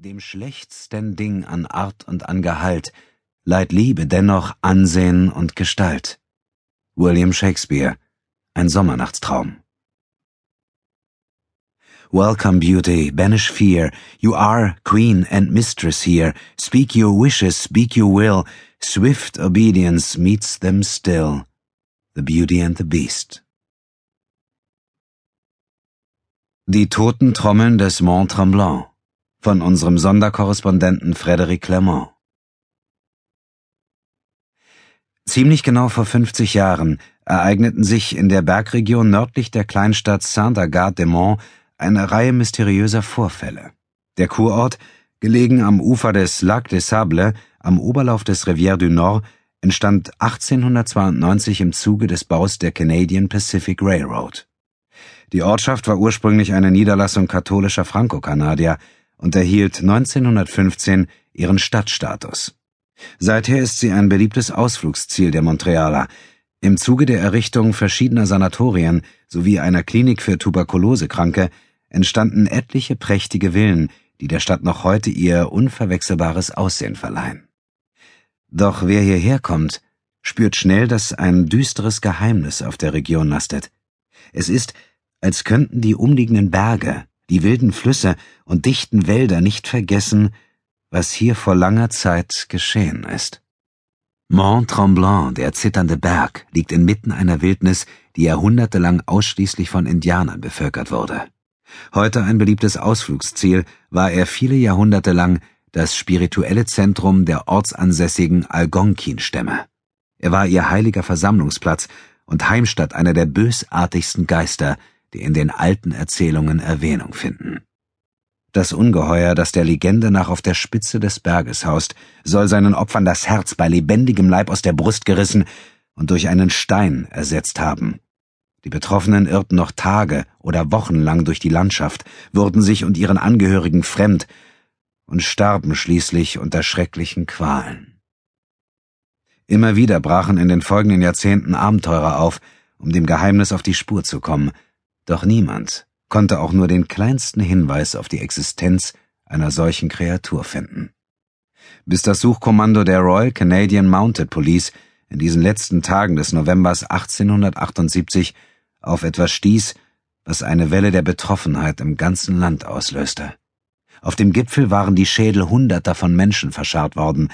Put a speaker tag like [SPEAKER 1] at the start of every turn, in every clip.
[SPEAKER 1] Dem schlechtsten Ding an Art und an Gehalt leiht Liebe dennoch Ansehen und Gestalt. William Shakespeare, ein Sommernachtstraum. Welcome, beauty, banish fear. You are queen and mistress here. Speak your wishes, speak your will. Swift obedience meets them still. The Beauty and the Beast. Die toten Trommeln des Mont Tremblant von unserem Sonderkorrespondenten Frédéric Clermont. Ziemlich genau vor 50 Jahren ereigneten sich in der Bergregion nördlich der Kleinstadt Saint-Agathe-des-Monts eine Reihe mysteriöser Vorfälle. Der Kurort, gelegen am Ufer des Lac des Sables, am Oberlauf des Rivière du Nord, entstand 1892 im Zuge des Baus der Canadian Pacific Railroad. Die Ortschaft war ursprünglich eine Niederlassung katholischer Franco-Kanadier, und erhielt 1915 ihren Stadtstatus. Seither ist sie ein beliebtes Ausflugsziel der Montrealer. Im Zuge der Errichtung verschiedener Sanatorien sowie einer Klinik für Tuberkulosekranke entstanden etliche prächtige Villen, die der Stadt noch heute ihr unverwechselbares Aussehen verleihen. Doch wer hierher kommt, spürt schnell, dass ein düsteres Geheimnis auf der Region lastet. Es ist, als könnten die umliegenden Berge, die wilden Flüsse und dichten Wälder nicht vergessen, was hier vor langer Zeit geschehen ist. Mont Tremblant, der zitternde Berg, liegt inmitten einer Wildnis, die jahrhundertelang ausschließlich von Indianern bevölkert wurde. Heute ein beliebtes Ausflugsziel, war er viele Jahrhunderte lang das spirituelle Zentrum der ortsansässigen Algonquin-Stämme. Er war ihr heiliger Versammlungsplatz und Heimstatt einer der bösartigsten Geister, die in den alten Erzählungen Erwähnung finden. Das Ungeheuer, das der Legende nach auf der Spitze des Berges haust, soll seinen Opfern das Herz bei lebendigem Leib aus der Brust gerissen und durch einen Stein ersetzt haben. Die Betroffenen irrten noch Tage oder Wochen lang durch die Landschaft, wurden sich und ihren Angehörigen fremd und starben schließlich unter schrecklichen Qualen. Immer wieder brachen in den folgenden Jahrzehnten Abenteurer auf, um dem Geheimnis auf die Spur zu kommen, doch niemand konnte auch nur den kleinsten Hinweis auf die Existenz einer solchen Kreatur finden. Bis das Suchkommando der Royal Canadian Mounted Police in diesen letzten Tagen des Novembers 1878 auf etwas stieß, was eine Welle der Betroffenheit im ganzen Land auslöste. Auf dem Gipfel waren die Schädel hunderter von Menschen verscharrt worden,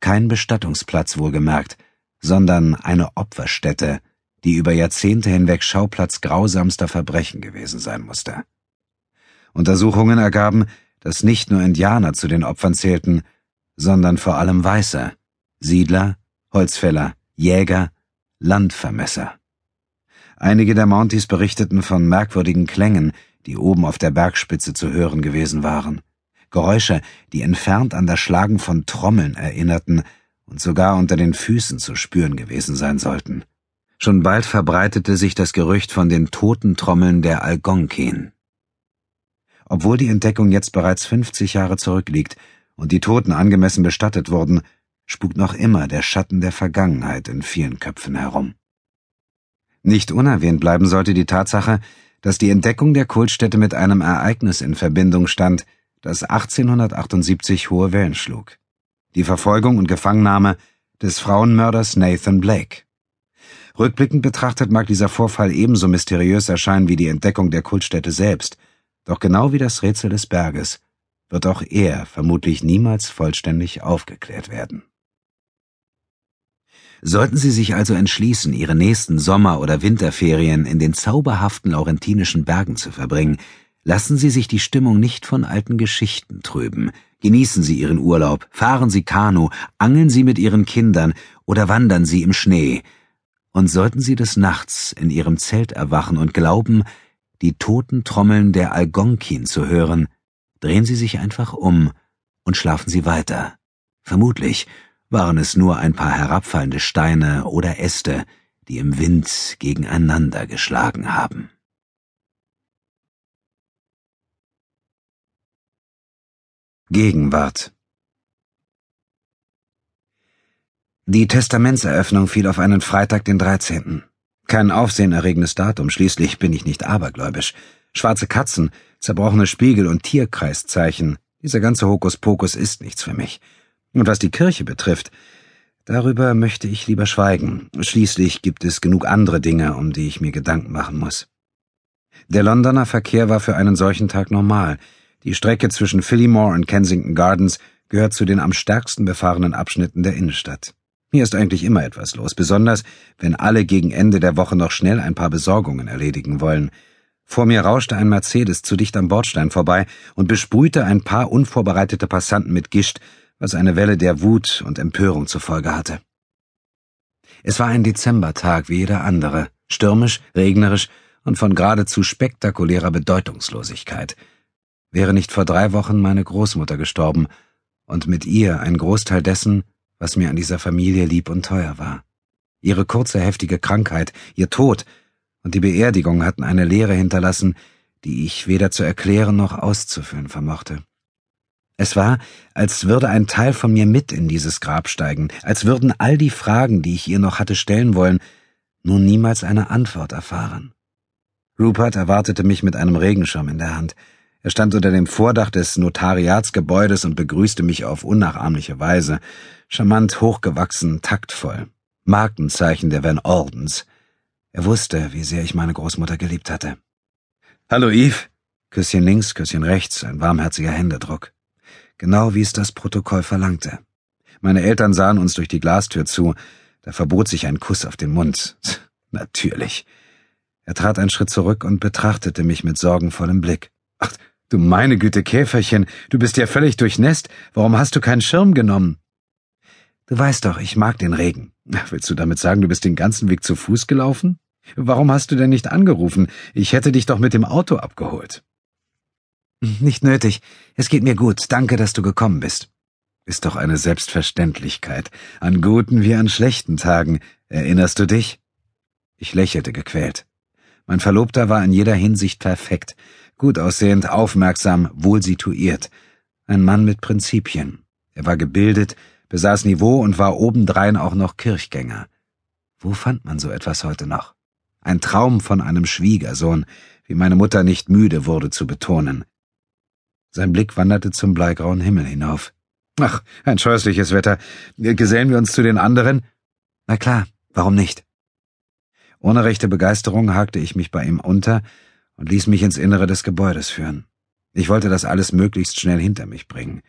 [SPEAKER 1] kein Bestattungsplatz wohlgemerkt, sondern eine Opferstätte, die über Jahrzehnte hinweg Schauplatz grausamster Verbrechen gewesen sein musste. Untersuchungen ergaben, dass nicht nur Indianer zu den Opfern zählten, sondern vor allem Weiße, Siedler, Holzfäller, Jäger, Landvermesser. Einige der Mounties berichteten von merkwürdigen Klängen, die oben auf der Bergspitze zu hören gewesen waren. Geräusche, die entfernt an das Schlagen von Trommeln erinnerten und sogar unter den Füßen zu spüren gewesen sein sollten. Schon bald verbreitete sich das Gerücht von den toten Trommeln der Algonquin. Obwohl die Entdeckung jetzt bereits 50 Jahre zurückliegt und die Toten angemessen bestattet wurden, spukt noch immer der Schatten der Vergangenheit in vielen Köpfen herum. Nicht unerwähnt bleiben sollte die Tatsache, dass die Entdeckung der Kultstätte mit einem Ereignis in Verbindung stand, das 1878 hohe Wellen schlug. Die Verfolgung und Gefangennahme des Frauenmörders Nathan Blake. Rückblickend betrachtet mag dieser Vorfall ebenso mysteriös erscheinen wie die Entdeckung der Kultstätte selbst, doch genau wie das Rätsel des Berges wird auch er vermutlich niemals vollständig aufgeklärt werden. Sollten Sie sich also entschließen, Ihre nächsten Sommer- oder Winterferien in den zauberhaften laurentinischen Bergen zu verbringen, lassen Sie sich die Stimmung nicht von alten Geschichten trüben. Genießen Sie Ihren Urlaub, fahren Sie Kanu, angeln Sie mit Ihren Kindern oder wandern Sie im Schnee – und sollten Sie des Nachts in Ihrem Zelt erwachen und glauben, die toten Trommeln der Algonkin zu hören, drehen Sie sich einfach um und schlafen Sie weiter. Vermutlich waren es nur ein paar herabfallende Steine oder Äste, die im Wind gegeneinander geschlagen haben. Gegenwart Die Testamentseröffnung fiel auf einen Freitag, den 13. Kein aufsehenerregendes Datum, schließlich bin ich nicht abergläubisch. Schwarze Katzen, zerbrochene Spiegel und Tierkreiszeichen Dieser ganze Hokuspokus ist nichts für mich. Und was die Kirche betrifft, darüber möchte ich lieber schweigen. Schließlich gibt es genug andere Dinge, um die ich mir Gedanken machen muss. Der Londoner Verkehr war für einen solchen Tag normal. Die Strecke zwischen Phillimore und Kensington Gardens gehört zu den am stärksten befahrenen Abschnitten der Innenstadt. Hier ist eigentlich immer etwas los, besonders wenn alle gegen Ende der Woche noch schnell ein paar Besorgungen erledigen wollen. Vor mir rauschte ein Mercedes zu dicht am Bordstein vorbei und besprühte ein paar unvorbereitete Passanten mit Gischt, was eine Welle der Wut und Empörung zur Folge hatte. Es war ein Dezembertag wie jeder andere, stürmisch, regnerisch und von geradezu spektakulärer Bedeutungslosigkeit. Wäre nicht vor drei Wochen meine Großmutter gestorben und mit ihr ein Großteil dessen, was mir an dieser Familie lieb und teuer war. Ihre kurze, heftige Krankheit, ihr Tod und die Beerdigung hatten eine Leere hinterlassen, die ich weder zu erklären noch auszufüllen vermochte. Es war, als würde ein Teil von mir mit in dieses Grab steigen, als würden all die Fragen, die ich ihr noch hatte stellen wollen, nun niemals eine Antwort erfahren. Rupert erwartete mich mit einem Regenschirm in der Hand. Er stand unter dem Vordach des Notariatsgebäudes und begrüßte mich auf unnachahmliche Weise, charmant hochgewachsen, taktvoll. Markenzeichen der Van Ordens. Er wusste, wie sehr ich meine Großmutter geliebt hatte. Hallo, Eve. Küsschen links, Küsschen rechts, ein warmherziger Händedruck. Genau wie es das Protokoll verlangte. Meine Eltern sahen uns durch die Glastür zu. Da verbot sich ein Kuss auf den Mund. Natürlich. Er trat einen Schritt zurück und betrachtete mich mit sorgenvollem Blick. Ach, du meine Güte, Käferchen, du bist ja völlig durchnässt. Warum hast du keinen Schirm genommen? Du weißt doch, ich mag den Regen. Willst du damit sagen, du bist den ganzen Weg zu Fuß gelaufen? Warum hast du denn nicht angerufen? Ich hätte dich doch mit dem Auto abgeholt. Nicht nötig. Es geht mir gut. Danke, dass du gekommen bist. Ist doch eine Selbstverständlichkeit. An guten wie an schlechten Tagen. Erinnerst du dich? Ich lächelte gequält. Mein Verlobter war in jeder Hinsicht perfekt. Gut aussehend, aufmerksam, wohl situiert. Ein Mann mit Prinzipien. Er war gebildet, besaß Niveau und war obendrein auch noch Kirchgänger. Wo fand man so etwas heute noch? Ein Traum von einem Schwiegersohn, wie meine Mutter nicht müde wurde zu betonen. Sein Blick wanderte zum bleigrauen Himmel hinauf. Ach, ein scheußliches Wetter. Gesellen wir uns zu den anderen? Na klar, warum nicht? Ohne rechte Begeisterung hakte ich mich bei ihm unter und ließ mich ins Innere des Gebäudes führen. Ich wollte das alles möglichst schnell hinter mich bringen.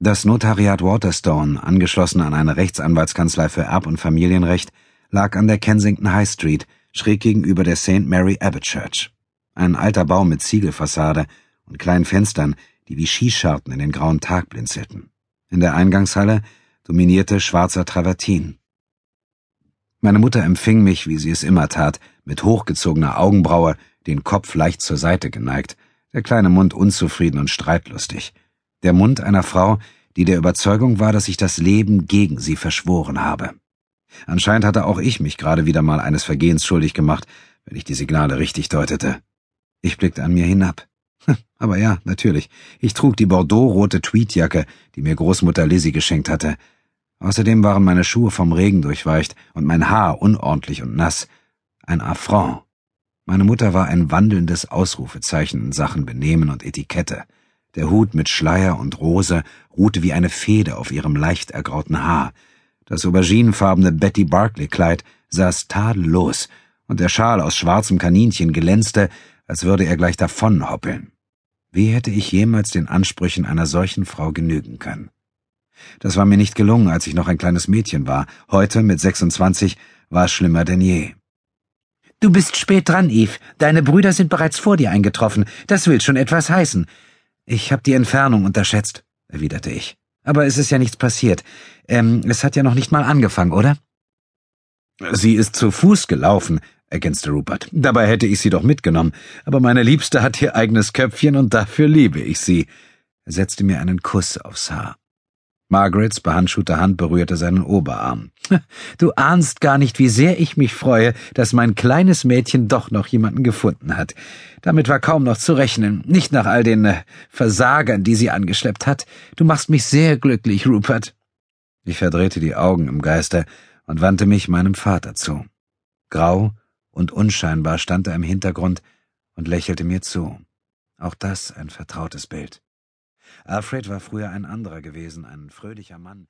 [SPEAKER 1] Das Notariat Waterstone, angeschlossen an eine Rechtsanwaltskanzlei für Erb- und Familienrecht, lag an der Kensington High Street, schräg gegenüber der St. Mary Abbot Church. Ein alter Bau mit Ziegelfassade und kleinen Fenstern, die wie Skischarten in den grauen Tag blinzelten. In der Eingangshalle dominierte schwarzer Travertin. Meine Mutter empfing mich, wie sie es immer tat, mit hochgezogener Augenbraue, den Kopf leicht zur Seite geneigt, der kleine Mund unzufrieden und streitlustig. Der Mund einer Frau, die der Überzeugung war, dass ich das Leben gegen sie verschworen habe. Anscheinend hatte auch ich mich gerade wieder mal eines Vergehens schuldig gemacht, wenn ich die Signale richtig deutete. Ich blickte an mir hinab. Aber ja, natürlich. Ich trug die bordeauxrote Tweedjacke, die mir Großmutter Lizzie geschenkt hatte. Außerdem waren meine Schuhe vom Regen durchweicht und mein Haar unordentlich und nass. Ein Affront. Meine Mutter war ein wandelndes Ausrufezeichen in Sachen Benehmen und Etikette. Der Hut mit Schleier und Rose ruhte wie eine Feder auf ihrem leicht ergrauten Haar. Das auberginefarbene Betty Barclay-Kleid saß tadellos, und der Schal aus schwarzem Kaninchen glänzte, als würde er gleich davonhoppeln. Wie hätte ich jemals den Ansprüchen einer solchen Frau genügen können? Das war mir nicht gelungen, als ich noch ein kleines Mädchen war. Heute, mit 26, war es schlimmer denn je.
[SPEAKER 2] Du bist spät dran, Eve. Deine Brüder sind bereits vor dir eingetroffen. Das will schon etwas heißen.
[SPEAKER 1] Ich habe die Entfernung unterschätzt, erwiderte ich. Aber es ist ja nichts passiert. Ähm, es hat ja noch nicht mal angefangen, oder? Sie ist zu Fuß gelaufen, ergänzte Rupert. Dabei hätte ich sie doch mitgenommen. Aber meine Liebste hat ihr eigenes Köpfchen und dafür liebe ich sie. Er setzte mir einen Kuss aufs Haar. Margarets behandschuhte Hand berührte seinen Oberarm.
[SPEAKER 2] Du ahnst gar nicht, wie sehr ich mich freue, dass mein kleines Mädchen doch noch jemanden gefunden hat. Damit war kaum noch zu rechnen, nicht nach all den äh, Versagern, die sie angeschleppt hat. Du machst mich sehr glücklich, Rupert.
[SPEAKER 1] Ich verdrehte die Augen im Geiste und wandte mich meinem Vater zu. Grau und unscheinbar stand er im Hintergrund und lächelte mir zu. Auch das ein vertrautes Bild. Alfred war früher ein anderer gewesen, ein fröhlicher Mann.